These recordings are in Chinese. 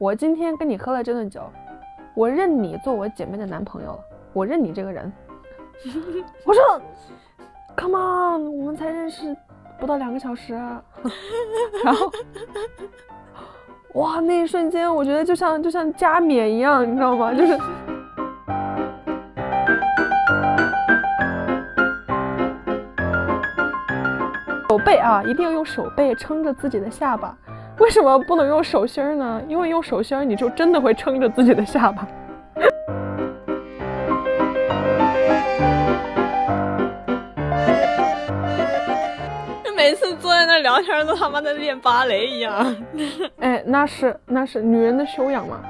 我今天跟你喝了这顿酒，我认你做我姐妹的男朋友了，我认你这个人。我说，Come on，我们才认识不到两个小时，然后，哇，那一瞬间我觉得就像就像加冕一样，你知道吗？就是手背啊，一定要用手背撑着自己的下巴。为什么不能用手心儿呢？因为用手心儿你就真的会撑着自己的下巴。每次坐在那聊天都他妈在练芭蕾一样。哎，那是那是女人的修养嘛。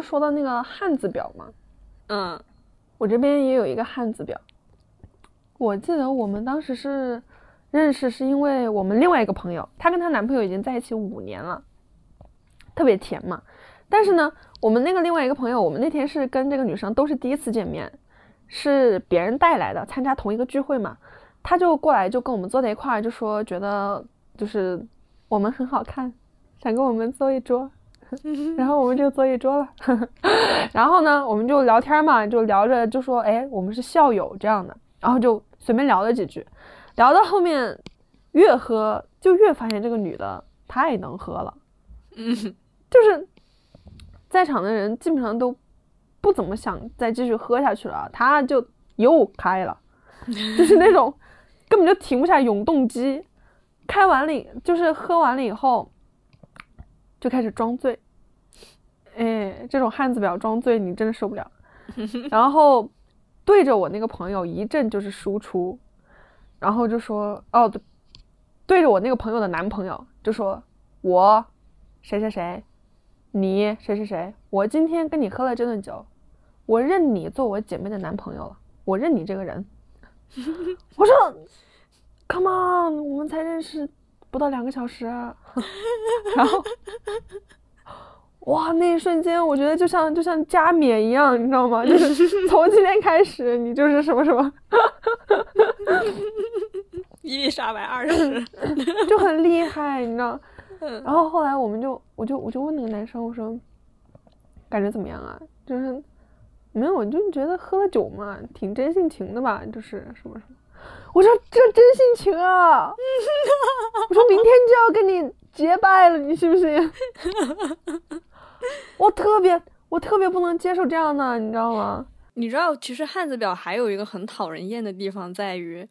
是说到那个汉字表吗？嗯，我这边也有一个汉字表。我记得我们当时是认识，是因为我们另外一个朋友，她跟她男朋友已经在一起五年了，特别甜嘛。但是呢，我们那个另外一个朋友，我们那天是跟这个女生都是第一次见面，是别人带来的，参加同一个聚会嘛。她就过来就跟我们坐在一块儿，就说觉得就是我们很好看，想跟我们坐一桌。然后我们就坐一桌了，然后呢，我们就聊天嘛，就聊着就说，哎，我们是校友这样的，然后就随便聊了几句，聊到后面越喝就越发现这个女的太能喝了，嗯，就是在场的人基本上都不怎么想再继续喝下去了，她就又开了，就是那种根本就停不下永动机，开完了就是喝完了以后。就开始装醉，哎，这种汉子表装醉你真的受不了。然后对着我那个朋友一阵就是输出，然后就说哦，对对着我那个朋友的男朋友就说我谁谁谁，你谁谁谁，我今天跟你喝了这顿酒，我认你做我姐妹的男朋友了，我认你这个人。我说，Come on，我们才认识。不到两个小时，然后，哇，那一瞬间，我觉得就像就像加冕一样，你知道吗？就是 从今天开始，你就是什么什么，伊丽莎白二世，就很厉害，你知道。然后后来我们就，我就我就问那个男生，我说，感觉怎么样啊？就是没有，我就觉得喝了酒嘛，挺真性情的吧，就是什么什么。我说这真性情啊！我说明天就要跟你结拜了，你信不信？我特别我特别不能接受这样的，你知道吗？你知道，其实汉字表还有一个很讨人厌的地方在于，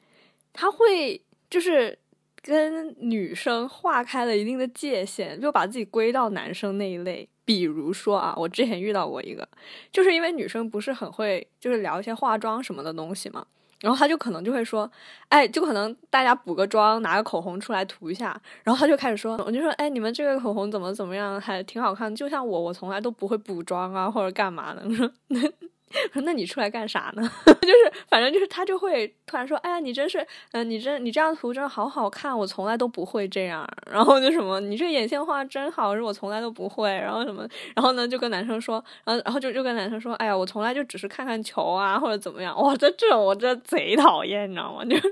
他会就是跟女生划开了一定的界限，就把自己归到男生那一类。比如说啊，我之前遇到过一个，就是因为女生不是很会，就是聊一些化妆什么的东西嘛。然后他就可能就会说，哎，就可能大家补个妆，拿个口红出来涂一下，然后他就开始说，我就说，哎，你们这个口红怎么怎么样，还挺好看，就像我，我从来都不会补妆啊，或者干嘛的，那你出来干啥呢？就是反正就是他就会突然说，哎呀，你真是，嗯，你这你这样涂真的好好看，我从来都不会这样。然后就什么，你这眼线画真好，是我从来都不会。然后什么，然后呢就跟男生说，然后然后就就跟男生说，哎呀，我从来就只是看看球啊，或者怎么样。哇，这这种我真的贼讨厌，你知道吗？就是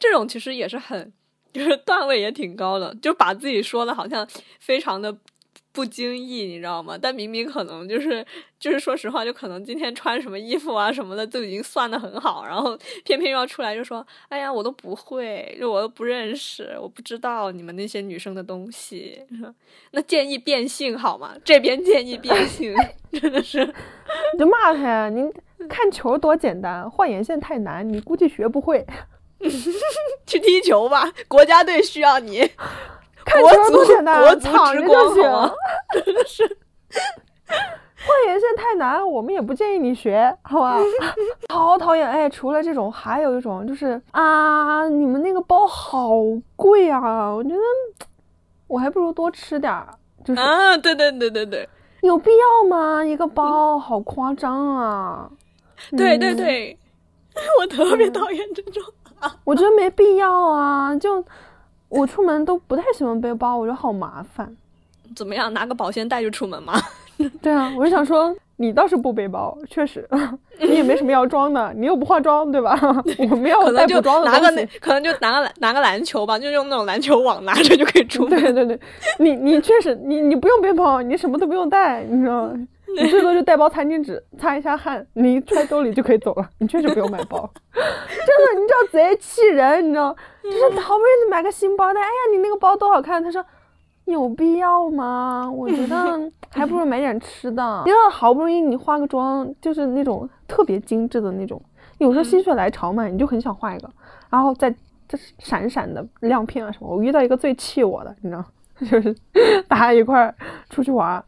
这种其实也是很，就是段位也挺高的，就把自己说的好像非常的。不经意，你知道吗？但明明可能就是就是说实话，就可能今天穿什么衣服啊什么的都已经算的很好，然后 偏偏又要出来就说：“哎呀，我都不会，就我都不认识，我不知道你们那些女生的东西。”那建议变性好吗？这边建议变性，真的是，你就骂他呀！你看球多简单，画眼线太难，你估计学不会。去踢球吧，国家队需要你。看球多简单，我躺着就行。真的是，画眼线太难，我们也不建议你学，好吧？好讨厌！哎，除了这种，还有一种就是啊，你们那个包好贵啊！我觉得我还不如多吃点儿。就是啊，对对对对对，有必要吗？一个包好夸张啊！对对对，我特别讨厌这种。我觉得没必要啊，就。我出门都不太喜欢背包，我觉得好麻烦。怎么样，拿个保鲜袋就出门吗？对啊，我就想说，你倒是不背包，确实，你也没什么要装的，你又不化妆，对吧？我们要带补妆的东西，可能就拿个拿个篮球吧，就用那种篮球网拿着就可以出。对对对，你你确实，你你不用背包，你什么都不用带，你知道吗？你最多就带包餐巾纸擦一下汗，你揣兜里就可以走了，你确实不用买包。真的，你知道贼气人，你知道，就是好不容易买个新包，但哎呀，你那个包多好看，他说。有必要吗？我觉得 还不如买点吃的。因为好不容易你化个妆，就是那种特别精致的那种，有时候心血来潮嘛，你就很想画一个，然后再这闪闪的亮片啊什么。我遇到一个最气我的，你知道，就是大家一块儿出去玩，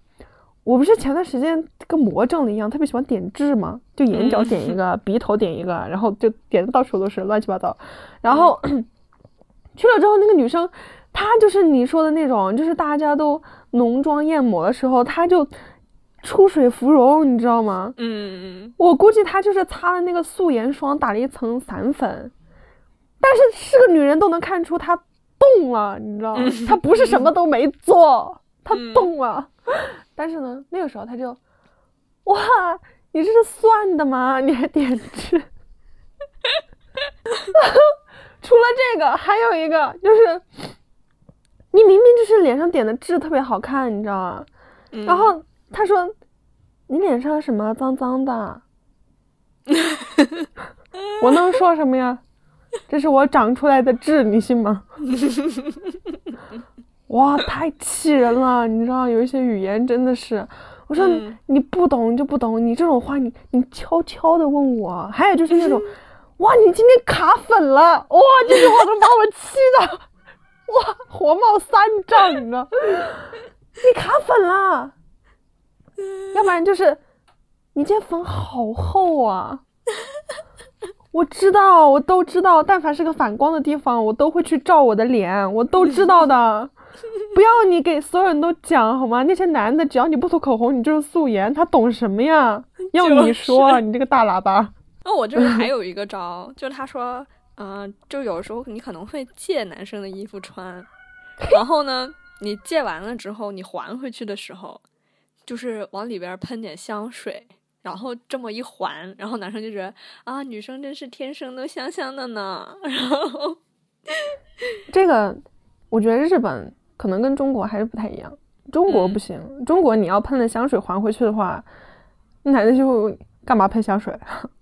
我不是前段时间跟魔怔了一样，特别喜欢点痣嘛，就眼角点一个，鼻头点一个，然后就点的到处都是乱七八糟。然后 去了之后，那个女生。她就是你说的那种，就是大家都浓妆艳抹的时候，她就出水芙蓉，你知道吗？嗯我估计她就是擦了那个素颜霜，打了一层散粉，但是是个女人都能看出她动了，你知道吗？她不是什么都没做，她动了。但是呢，那个时候他就，哇，你这是算的吗？你还点痣？除了这个，还有一个就是。你明明就是脸上点的痣特别好看，你知道吗？然后他说：“你脸上什么脏脏的？” 我能说什么呀？这是我长出来的痣，你信吗？哇，太气人了！你知道有一些语言真的是，我说你不懂就不懂，你这种话你你悄悄的问我。还有就是那种，哇，你今天卡粉了，哇，这句话都把我气的。哇，火冒三丈，你知道？你卡粉了，要不然就是你今天粉好厚啊！我知道，我都知道，但凡是个反光的地方，我都会去照我的脸，我都知道的。不要你给所有人都讲好吗？那些男的，只要你不涂口红，你就是素颜，他懂什么呀？要你说，你这个大喇叭。那 我这边还有一个招，就是他说。嗯，就有时候你可能会借男生的衣服穿，然后呢，你借完了之后，你还回去的时候，就是往里边喷点香水，然后这么一还，然后男生就觉得啊，女生真是天生都香香的呢。然后这个我觉得日本可能跟中国还是不太一样，中国不行，中国你要喷了香水还回去的话，男的就干嘛喷香水？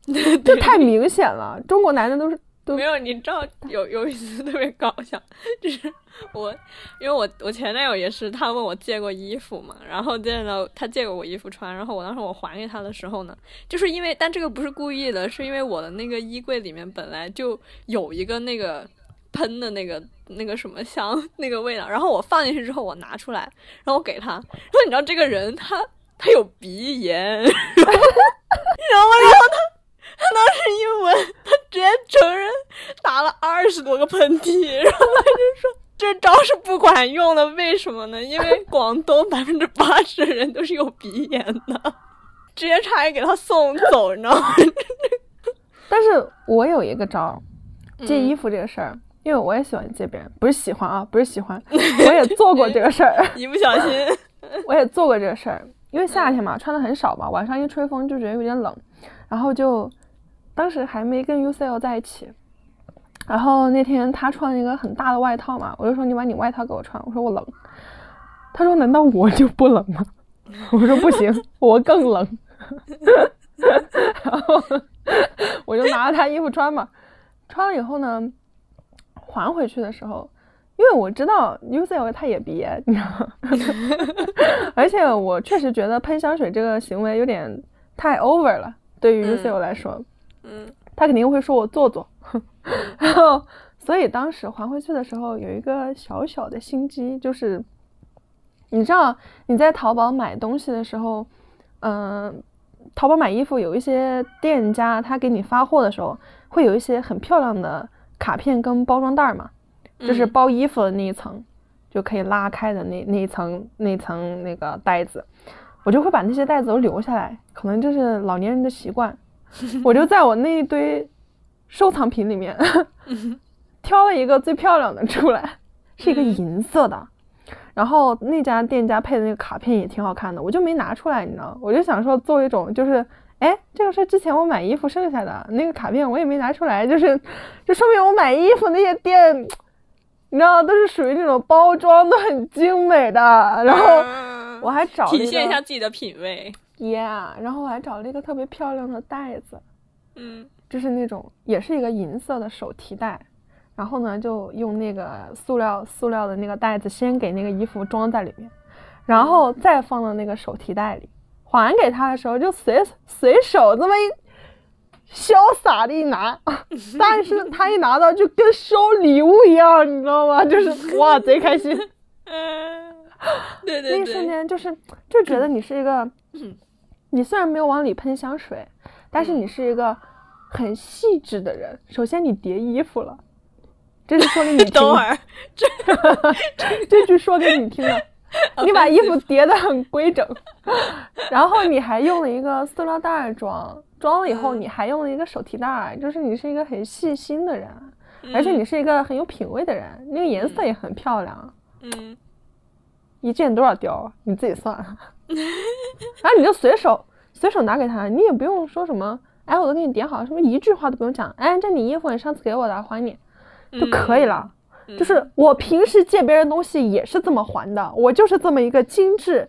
这太明显了，中国男的都是。没有，你知道有有一次特别搞笑，就是我，因为我我前男友也是，他问我借过衣服嘛，然后见到他借过我衣服穿，然后我当时我还给他的时候呢，就是因为，但这个不是故意的，是因为我的那个衣柜里面本来就有一个那个喷的那个那个什么香那个味道，然后我放进去之后我拿出来，然后我给他，然后你知道这个人他他有鼻炎，然后然后他。他当时一闻，他直接承认打了二十多个喷嚏，然后他就说这招是不管用的，为什么呢？因为广东百分之八十的人都是有鼻炎的，直接差点给他送走，你知道吗？但是我有一个招，借衣服这个事儿，因为我也喜欢借别人，不是喜欢啊，不是喜欢，我也做过这个事儿，一不小心，我也做过这个事儿，因为夏天嘛，穿的很少嘛，晚上一吹风就觉得有点冷，然后就。当时还没跟 UCL 在一起，然后那天他穿了一个很大的外套嘛，我就说你把你外套给我穿，我说我冷。他说难道我就不冷吗？我说不行，我更冷。然后我就拿了他衣服穿嘛，穿了以后呢，还回去的时候，因为我知道 UCL 他也鼻炎，你知道吗？而且我确实觉得喷香水这个行为有点太 over 了，对于 UCL 来说。嗯，他肯定会说我做作，然后所以当时还回去的时候有一个小小的心机，就是你知道你在淘宝买东西的时候，嗯，淘宝买衣服有一些店家他给你发货的时候会有一些很漂亮的卡片跟包装袋嘛，就是包衣服的那一层就可以拉开的那那一层那层那个袋子，我就会把那些袋子都留下来，可能就是老年人的习惯。我就在我那一堆收藏品里面 挑了一个最漂亮的出来，是一个银色的，然后那家店家配的那个卡片也挺好看的，我就没拿出来，你知道，我就想说做一种就是，哎，这个是之前我买衣服剩下的那个卡片，我也没拿出来，就是，就说明我买衣服那些店，你知道，都是属于那种包装都很精美的，然后嗯我还找了体现一下自己的品味。，yeah，然后我还找了一个特别漂亮的袋子，嗯就是那种也是一个银色的手提袋，然后呢就用那个塑料塑料的那个袋子先给那个衣服装在里面，然后再放到那个手提袋里，还给他的时候就随随手这么一潇洒的一拿，但是他一拿到就跟收礼物一样，你知道吗？就是 哇贼开心，嗯，对对那一瞬，间就是就觉得你是一个嗯，你虽然没有往里喷香水，但是你是一个很细致的人。首先你叠衣服了，这是说给你听的。等会儿，这句说给你听的。你把衣服叠得很规整，然后你还用了一个塑料袋儿装，装了以后嗯你还用了一个手提袋儿，就是你是一个很细心的人，而且嗯你是一个很有品味的人，那个颜色也很漂亮。嗯一件多少貂？你自己算。然后你就随手随手拿给他，你也不用说什么，哎，我都给你叠好，什么一句话都不用讲，哎，这你衣服，你上次给我的，还你就可以了。嗯就是我平时借别人东西也是这么还的，我就是这么一个精致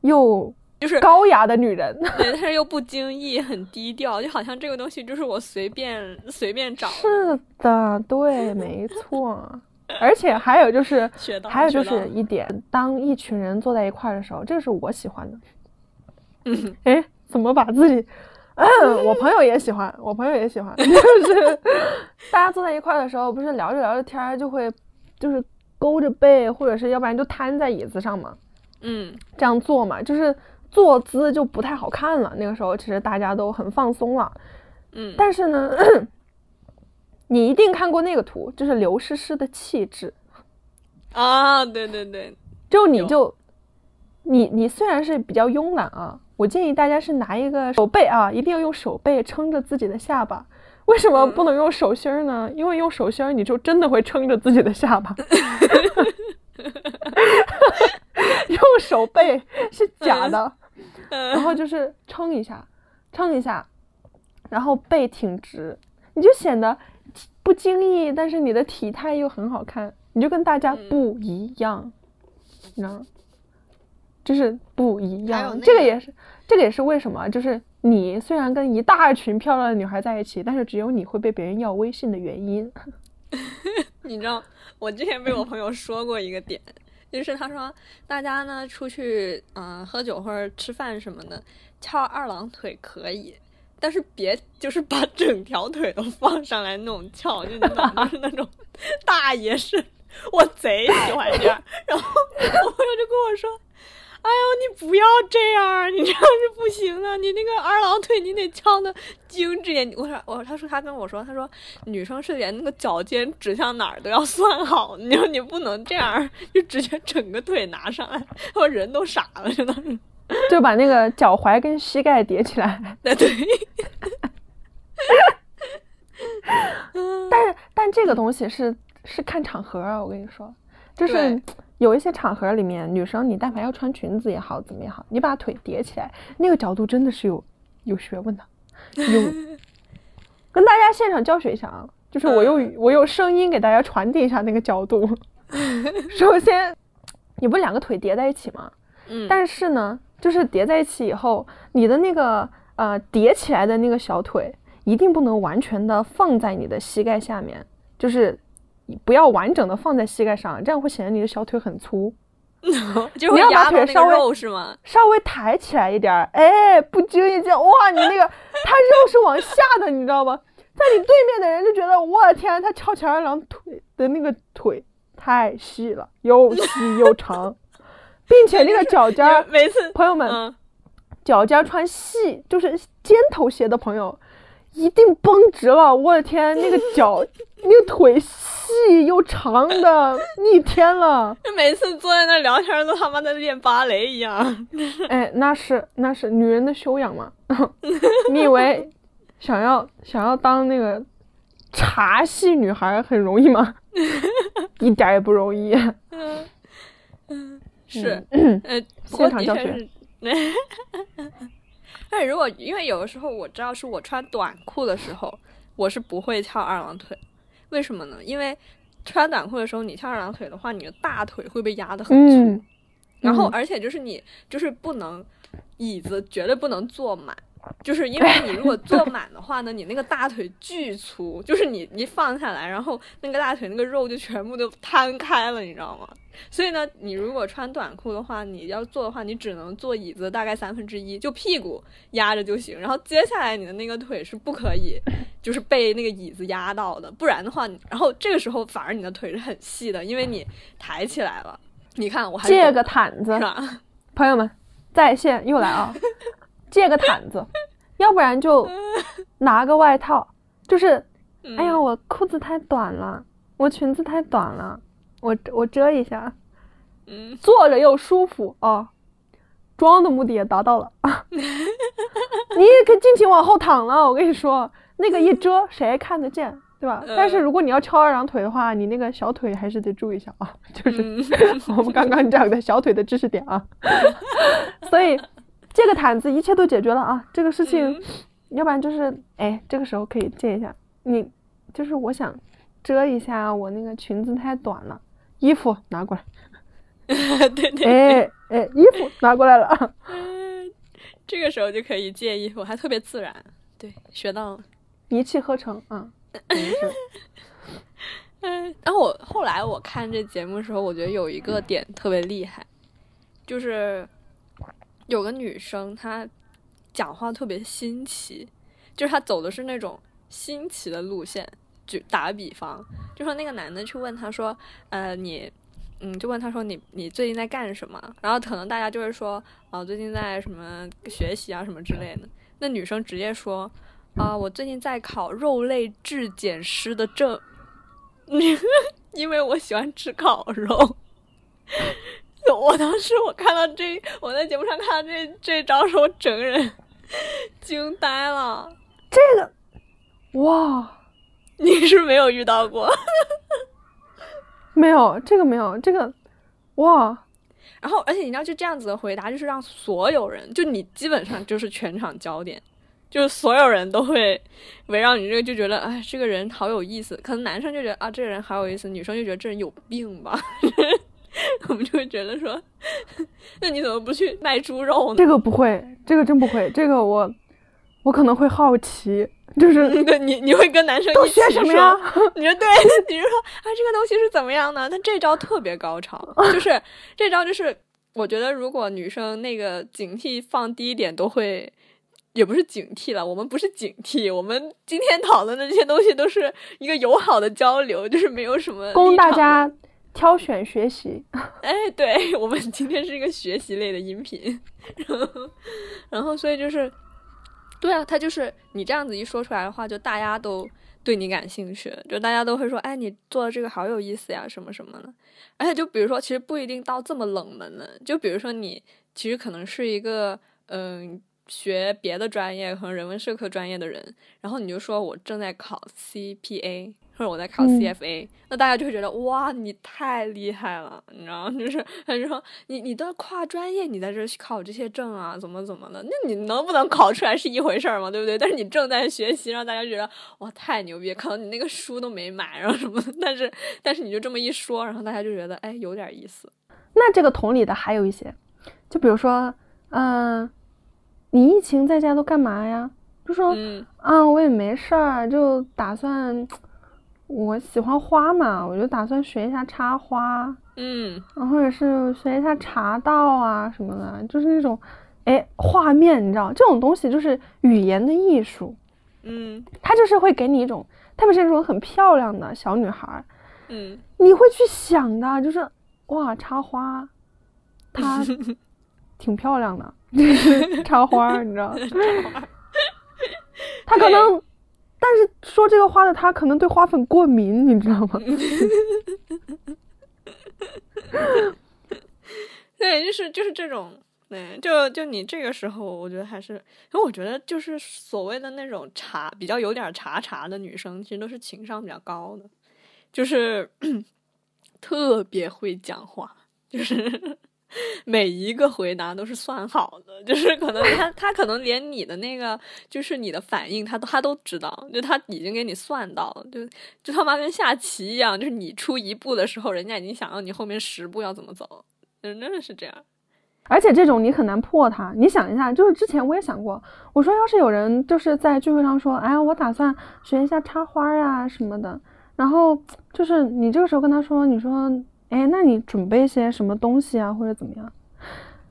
又就是高雅的女人。对，但是又不经意，很低调，就好像这个东西就是我随便随便找。是的，对，没错。而且还有就是，还有就是一点，当一群人坐在一块儿的时候，这个是我喜欢的。嗯，哎，怎么把自己？嗯，我朋友也喜欢，我朋友也喜欢，就是大家坐在一块儿的时候，不是聊着聊着天儿就会，就是勾着背，或者是要不然就瘫在椅子上嘛，嗯。这样坐嘛，就是坐姿就不太好看了。那个时候其实大家都很放松了，嗯，但是呢，你一定看过那个图，就是刘诗诗的气质，啊，对对对，就你就你你虽然是比较慵懒啊，我建议大家是拿一个手背啊，一定要用手背撑着自己的下巴。为什么嗯不能用手心儿呢？因为用手心儿你就真的会撑着自己的下巴。用手背是假的，然嗯后就是撑一下，撑一下，然后背挺直，你就显得不经意，但是你的体态又很好看，你就跟大家嗯不一样，你知道吗？就是不一样，那个这个也是，这个也是为什么，就是你虽然跟一大群漂亮的女孩在一起，但是只有你会被别人要微信的原因。你知道，我之前被我朋友说过一个点，就是他说大家呢出去嗯、呃喝酒或者吃饭什么的，翘二郎腿可以，但是别就是把整条腿都放上来那种翘，就是那种大爷式，我贼喜欢这样。然后我朋友就跟我说。哎呦，你不要这样，你这样是不行的。你那个二郎腿，你得翘的精致一点。我说，我他说他跟我说，他说女生是连那个脚尖指向哪儿都要算好，你说你不能这样，就直接整个腿拿上来，我人都傻了，真的是。就把那个脚踝跟膝盖叠起来。那对，但是，但这个东西是是看场合啊，我跟你说，就是对有一些场合里面，女生你但凡要穿裙子也好，怎么也好，你把腿叠起来，那个角度真的是有有学问的，有 跟大家现场教学一下啊，就是我用语我用声音给大家传递一下那个角度。首先，你不两个腿叠在一起吗？嗯，但是呢，就是叠在一起以后，你的那个呃叠起来的那个小腿一定不能完全的放在你的膝盖下面，就是不要完整的放在膝盖上，这样会显得你的小腿很粗。你要把腿稍微是吗？稍微抬起来一点儿，哎，不经意间，哇，你那个它肉是往下的，你知道吗？在你对面的人就觉得，我的天，他翘起二郎腿的那个腿太细了，又细又长，并且那个脚尖儿，每次，朋友们，嗯，脚尖穿细就是尖头鞋的朋友，一定绷直了。我的天，那个脚，那个腿细又长的，逆天了。每次坐在那聊天都他妈在练芭蕾一样。哎，那是那是女人的修养嘛？你以为想要想要当那个茶系女孩很容易吗？一点也不容易。嗯，是，现场教学。但如果因为有的时候我知道是我穿短裤的时候，我是不会翘二郎腿，为什么呢？因为穿短裤的时候，你翘二郎腿的话，你的大腿会被压得很粗，然后而且就是你就是不能椅子绝对不能坐满。就是因为你如果坐满的话呢，你那个大腿巨粗，就是你一放下来，然后那个大腿那个肉就全部都摊开了，你知道吗？所以呢，你如果穿短裤的话，你要坐的话，你只能坐椅子大概三分之一，就屁股压着就行。然后接下来你的那个腿是不可以，就是被那个椅子压到的，不然的话，然后这个时候反而你的腿是很细的，因为你抬起来了。你看我还懂借个毯子是，吧？朋友们，在线又来啊！借个毯子，要不然就拿个外套。就是，哎呀，嗯我裤子太短了，我裙子太短了，我我遮一下，嗯，坐着又舒服哦。装的目的也达到了，你也可以尽情往后躺了。我跟你说，那个一遮 谁看得见，对吧？但是嗯如果你要翘二郎腿的话，你那个小腿还是得注意一下啊，就是嗯我们刚刚讲的小腿的知识点啊。所以借个毯子，一切都解决了啊。这个事情，嗯要不然就是哎，这个时候可以借一下。你就是我想遮一下我那个裙子太短了，衣服拿过来。对对，哎哎，衣服拿过来了。嗯，这个时候就可以借衣服，还特别自然。对，学到了。一气呵成啊，嗯，然后我后来我看这节目的时候，我觉得有一个点特别厉害，就是有个女生她讲话特别新奇，就是她走的是那种新奇的路线。就打个比方，就说那个男的去问她说，呃，你，嗯，就问她说你你最近在干什么？然后可能大家就会说，哦、最近在什么学习啊什么之类的。那女生直接说，啊、我最近在考肉类质检师的证。因为我喜欢吃烤肉。我当时我看到这，我在节目上看到这这招时候，我整个人 惊呆了。这个，哇，你是没有遇到过？没有这个没有这个，哇，然后，而且你知道，就这样子的回答，就是让所有人，就你基本上就是全场焦点，就是所有人都会围绕你这个，就觉得哎，这个人好有意思。可能男生就觉得啊，这个人好有意思，女生就觉得这人有病吧。我们就会觉得说，那你怎么不去卖猪肉呢？这个不会，这个真不会，这个我我可能会好奇，就是 对你，你会跟男生都一起学什么呀？你说对，你是说啊，这个东西是怎么样呢？但这招特别高超，就是这招就是，我觉得如果女生那个警惕放低一点，都会，也不是警惕了，我们不是警惕，我们今天讨论的这些东西都是一个友好的交流，就是没有什么供大家挑选学习。哎，对我们今天是一个学习类的音频，然后，然后所以就是，对啊，他就是你这样子一说出来的话，就大家都对你感兴趣，就大家都会说，哎，你做的这个好有意思呀，什么什么的。而且就比如说，其实不一定到这么冷门的，就比如说你其实可能是一个嗯。学别的专业，可能人文社科专业的人，然后你就说我正在考 CPA，或者我在考嗯 CFA，、那大家就会觉得哇，你太厉害了，你知道吗？就是他就说你你都跨专业，你在这儿考这些证啊，怎么怎么的？那你能不能考出来是一回事儿嘛，对不对？但是你正在学习，让大家觉得哇太牛逼，可能你那个书都没买，然后什么，但是但是你就这么一说，然后大家就觉得哎有点意思。那这个同理的还有一些，就比如说，嗯、你疫情在家都干嘛呀？就说嗯啊，我也没事儿，就打算，我喜欢花嘛，我就打算学一下插花，嗯。然后或者是学一下茶道啊什么的，就是那种，哎，画面，你知道，这种东西就是语言的艺术，嗯。它就是会给你一种，特别是那种很漂亮的小女孩儿，嗯。你会去想的，就是哇，插花，她挺漂亮的，就是插花儿，你知道，她可能，但是说这个花的他可能对花粉过敏，你知道吗？对，就是就是这种，对，就就你这个时候，我觉得还是，因为我觉得就是所谓的那种茶，比较有点茶茶的女生，其实都是情商比较高的，就是 特别会讲话，就是每一个回答都是算好的，就是可能他他可能连你的那个就是你的反应他他都知道，就他已经给你算到了，就就他妈跟下棋一样，就是你出一步的时候，人家已经想到你后面十步要怎么走，真的是这样。而且这种你很难破他。你想一下，就是之前我也想过，我说要是有人就是在聚会上说，哎，我打算学一下插花啊什么的，然后就是你这个时候跟他说，你说，哎，那你准备一些什么东西啊，或者怎么样？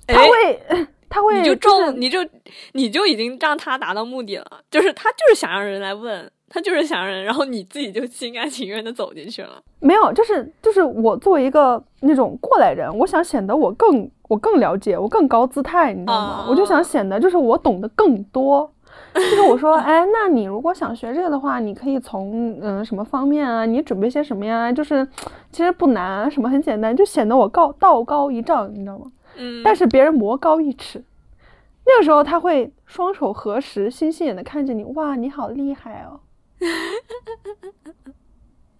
他会，他会，你就中，你就你就已经让他达到目的了，就是他就是想让人来问。他就是想让人，然后你自己就心甘情愿的走进去了。没有，就是就是我作为一个那种过来人，我想显得我更我更了解，我更高姿态，你知道吗？我就想显得就是我懂得更多。就是我说，哎，那你如果想学这个的话，你可以从嗯什么方面啊？你准备些什么呀？就是其实不难，什么很简单，就显得我高道高一丈，你知道吗？嗯。但是别人魔高一尺，那个时候他会双手合十，星星眼的看着你，哇，你好厉害哦。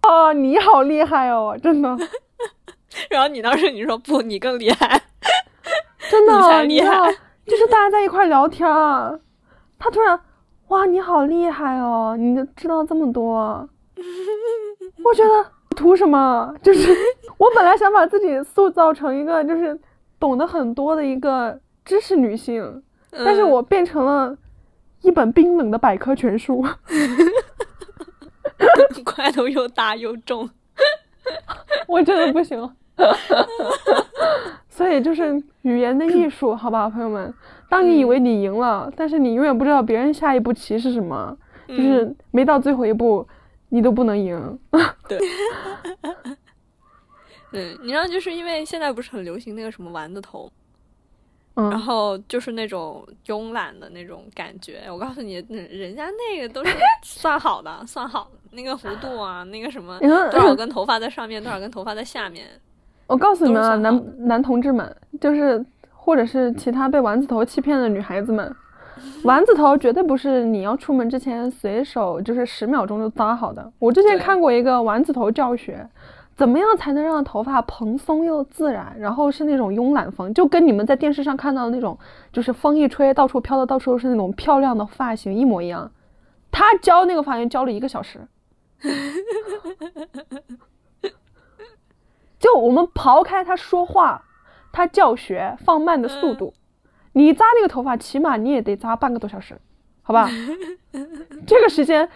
哦，你好厉害哦，真的。然后你当时你说不，你更厉害，真的，你才厉害。就是大家在一块聊天，他突然，哇，你好厉害哦，你知道这么多。我觉得图什么？就是 我本来想把自己塑造成一个就是懂得很多的一个知识女性，但是我变成了一本冰冷的百科全书。块头又大又重，我真的不行。所以就是语言的艺术，好吧，朋友们。当你以为你赢了，但是你永远不知道别人下一步棋是什么，就是没到最后一步，你都不能赢。对，对，你知道，就是因为现在不是很流行那个什么丸子头。然后就是那种慵懒的那种感觉，我告诉你，人家那个都是 算好的，算好的那个弧度啊，那个什么多少根头发在上面，多少根头发在下面。我告诉你们啊，男男同志们，就是或者是其他被丸子头欺骗的女孩子们，丸子头绝对不是你要出门之前随手就是十秒钟就扎好的。我之前看过一个丸子头教学。怎么样才能让头发蓬松又自然？然后是那种慵懒风，就跟你们在电视上看到的那种，就是风一吹到处飘的到处都是那种漂亮的发型一模一样。他教那个发型教了一个小时，就我们刨开他说话，他教学放慢的速度，你扎那个头发起码你也得扎半个多小时，好吧？这个时间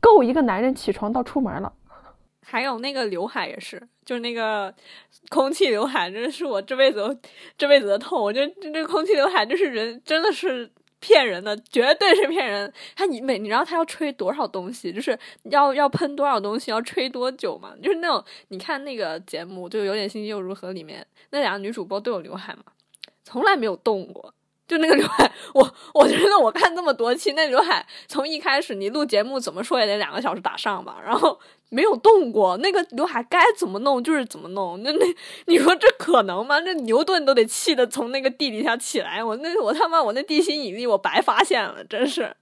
够一个男人起床到出门了。还有那个刘海也是，就是那个空气刘海，真的是我这辈子这辈子的痛。我觉得这这空气刘海就是人真的是骗人的，绝对是骗人。他你每你知道他要吹多少东西，就是要要喷多少东西，要吹多久嘛？就是那种你看那个节目，就有点心机又如何里面那两个女主播都有刘海嘛，从来没有动过。就那个刘海，我我觉得我看这么多期，那刘海从一开始你录节目怎么说也得两个小时打上吧，然后没有动过。那个刘海该怎么弄就是怎么弄，那那 你说这可能吗？那牛顿都得气的从那个地底下起来，我那我他妈我那地心引力我白发现了，真是。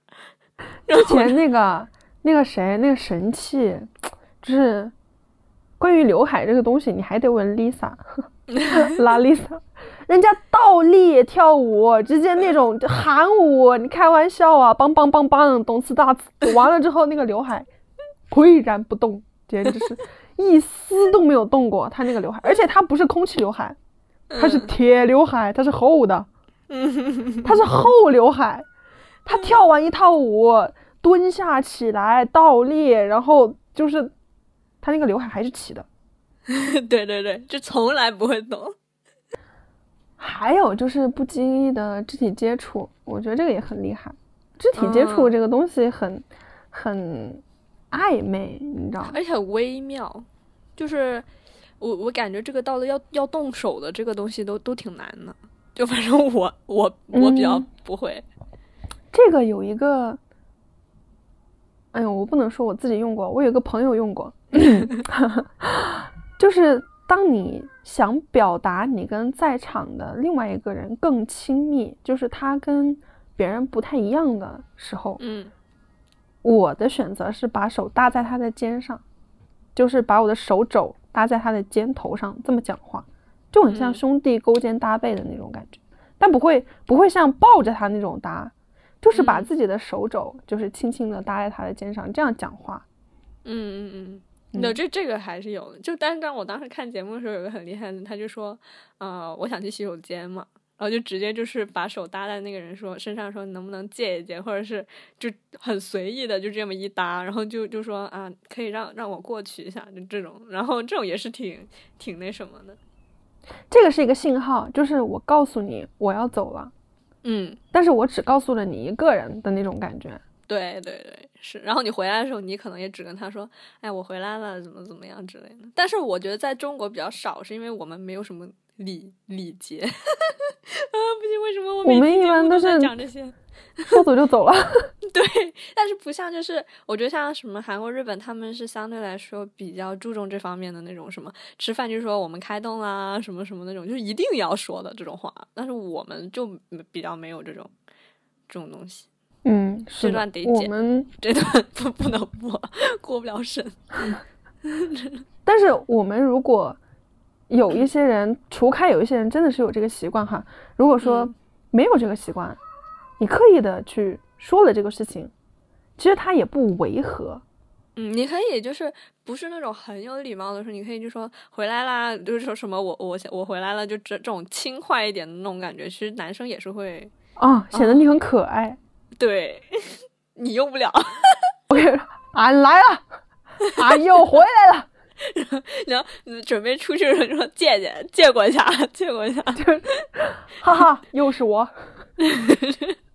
之前那个那个谁那个神器，就是关于刘海这个东西，你还得问 Lisa，拉 Lisa。人家倒立跳舞，直接那种韩舞，你开玩笑啊！梆梆梆梆，动次大次，完了之后那个刘海岿然不动，简直是一丝都没有动过。他那个刘海，而且他不是空气刘海，他是铁刘海，他是厚的，他是厚刘海。他跳完一套舞，蹲下起来倒立，然后就是他那个刘海还是起的。对对对，就从来不会动。还有就是不经意的肢体接触，我觉得这个也很厉害。肢体接触这个东西很很暧昧，你知道吗？而且很微妙。就是我我感觉这个到了要要动手的这个东西都都挺难的。就反正我我我比较不会。这个有一个，哎呦，我不能说我自己用过，我有个朋友用过，就是。当你想表达你跟在场的另外一个人更亲密，就是他跟别人不太一样的时候，嗯，我的选择是把手搭在他的肩上，就是把我的手肘搭在他的肩头上，这么讲话，就很像嗯兄弟勾肩搭背的那种感觉，但不会不会像抱着他那种搭，就是把嗯自己的手肘就是轻轻的搭在他的肩上，这样讲话。嗯嗯嗯。那这这个还是有的，就但是当我当时看节目的时候，有个很厉害的，他就说，呃，我想去洗手间嘛，然后就直接就是把手搭在那个人说身上，说能不能借一借，或者是就很随意的就这么一搭，然后就就说啊，可以让让我过去一下，就这种，然后这种也是挺挺那什么的，这个是一个信号，就是我告诉你我要走了，嗯，但是我只告诉了你一个人的那种感觉。对对对，是。然后你回来的时候，你可能也只跟他说，哎，我回来了，怎么怎么样之类的。但是我觉得在中国比较少，是因为我们没有什么礼礼节。啊，不行，为什么我每我们一般都是讲这些？说走就走了。对，但是不像就是，我觉得像什么韩国、日本，他们是相对来说比较注重这方面的那种什么吃饭就说我们开动啦，什么什么那种，就是一定要说的这种话。但是我们就比较没有这种这种东西。嗯，是这的段得剪我们，这段不不能播，过不了审。但是我们如果有一些人，除开有一些人真的是有这个习惯哈，如果说嗯没有这个习惯，你刻意的去说了这个事情，其实他也不违和。嗯，你可以就是不是那种很有礼貌的时候，你可以就说回来啦，就是说什么我我我回来了，就这这种轻快一点的那种感觉，其实男生也是会啊，显得你很可爱。对你用不了，OK，俺来了，俺又回来了。然后你准备出去的时候借借借过一下，借过一下。就哈哈，又是我。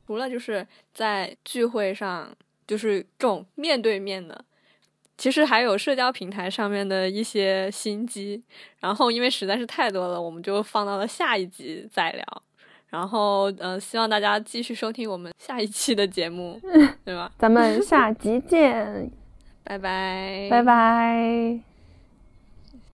除了就是在聚会上，就是这种面对面的，其实还有社交平台上面的一些心机。然后因为实在是太多了，我们就放到了下一集再聊。然后，呃，希望大家继续收听我们下一期的节目，对吧？咱们下集见，拜拜，拜拜。